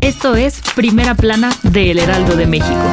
Esto es Primera Plana de El Heraldo de México.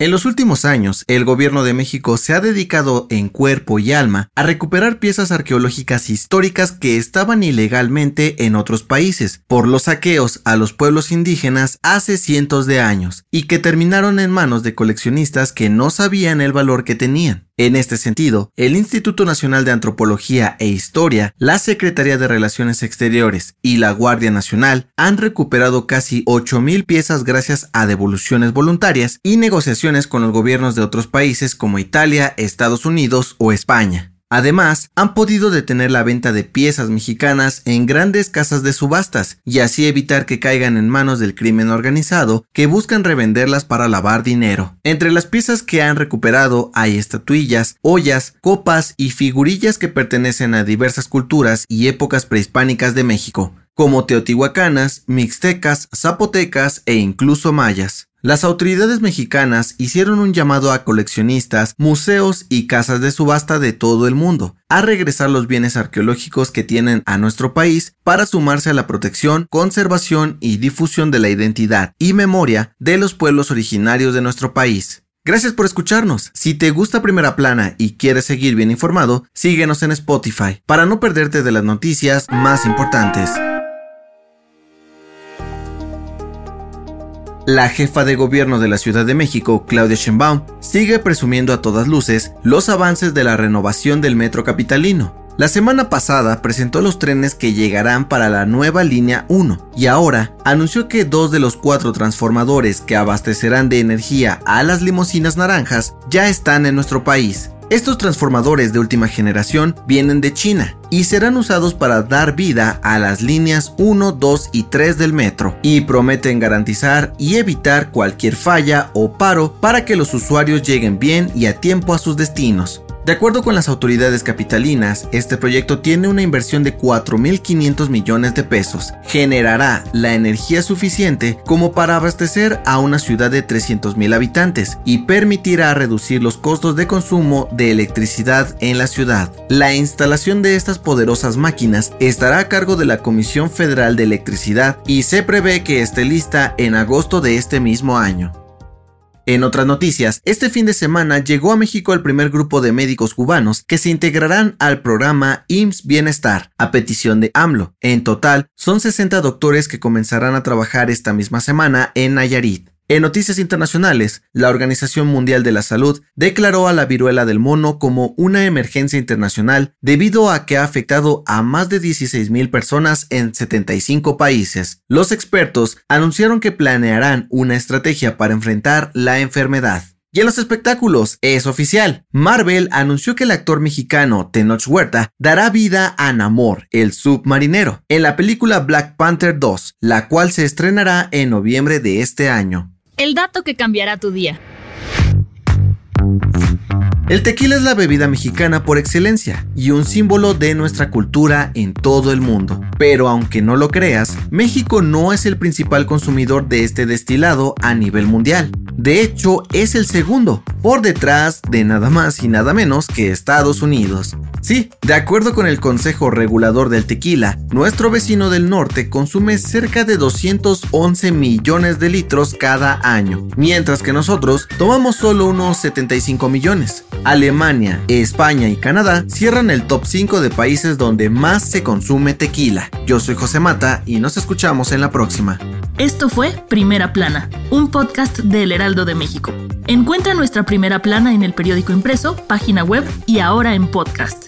En los últimos años, el gobierno de México se ha dedicado en cuerpo y alma a recuperar piezas arqueológicas históricas que estaban ilegalmente en otros países por los saqueos a los pueblos indígenas hace cientos de años y que terminaron en manos de coleccionistas que no sabían el valor que tenían. En este sentido, el Instituto Nacional de Antropología e Historia, la Secretaría de Relaciones Exteriores y la Guardia Nacional han recuperado casi 8.000 piezas gracias a devoluciones voluntarias y negociaciones con los gobiernos de otros países como Italia, Estados Unidos o España. Además, han podido detener la venta de piezas mexicanas en grandes casas de subastas y así evitar que caigan en manos del crimen organizado que buscan revenderlas para lavar dinero. Entre las piezas que han recuperado hay estatuillas, ollas, copas y figurillas que pertenecen a diversas culturas y épocas prehispánicas de México, como teotihuacanas, mixtecas, zapotecas e incluso mayas. Las autoridades mexicanas hicieron un llamado a coleccionistas, museos y casas de subasta de todo el mundo a regresar los bienes arqueológicos que tienen a nuestro país para sumarse a la protección, conservación y difusión de la identidad y memoria de los pueblos originarios de nuestro país. Gracias por escucharnos. Si te gusta Primera Plana y quieres seguir bien informado, síguenos en Spotify para no perderte de las noticias más importantes. La jefa de gobierno de la Ciudad de México, Claudia Sheinbaum, sigue presumiendo a todas luces los avances de la renovación del metro capitalino. La semana pasada presentó los trenes que llegarán para la nueva línea 1 y ahora anunció que dos de los cuatro transformadores que abastecerán de energía a las limusinas naranjas ya están en nuestro país. Estos transformadores de última generación vienen de China y serán usados para dar vida a las líneas 1, 2 y 3 del metro y prometen garantizar y evitar cualquier falla o paro para que los usuarios lleguen bien y a tiempo a sus destinos. De acuerdo con las autoridades capitalinas, este proyecto tiene una inversión de 4.500 millones de pesos. Generará la energía suficiente como para abastecer a una ciudad de 300.000 habitantes y permitirá reducir los costos de consumo de electricidad en la ciudad. La instalación de estas poderosas máquinas estará a cargo de la Comisión Federal de Electricidad y se prevé que esté lista en agosto de este mismo año. En otras noticias, este fin de semana llegó a México el primer grupo de médicos cubanos que se integrarán al programa IMSS Bienestar, a petición de AMLO. En total, son 60 doctores que comenzarán a trabajar esta misma semana en Nayarit. En noticias internacionales, la Organización Mundial de la Salud declaró a la viruela del mono como una emergencia internacional debido a que ha afectado a más de 16.000 personas en 75 países. Los expertos anunciaron que planearán una estrategia para enfrentar la enfermedad. Y en los espectáculos, es oficial. Marvel anunció que el actor mexicano Tenoch Huerta dará vida a Namor, el submarinero, en la película Black Panther 2, la cual se estrenará en noviembre de este año. El dato que cambiará tu día. El tequila es la bebida mexicana por excelencia y un símbolo de nuestra cultura en todo el mundo. Pero aunque no lo creas, México no es el principal consumidor de este destilado a nivel mundial. De hecho, es el segundo, por detrás de nada más y nada menos que Estados Unidos. Sí, de acuerdo con el Consejo Regulador del Tequila, nuestro vecino del norte consume cerca de 211 millones de litros cada año, mientras que nosotros tomamos solo unos 75 millones. Alemania, España y Canadá cierran el top 5 de países donde más se consume tequila. Yo soy José Mata y nos escuchamos en la próxima. Esto fue Primera Plana, un podcast del Heraldo de México. Encuentra nuestra primera plana en el periódico impreso, página web y ahora en podcast.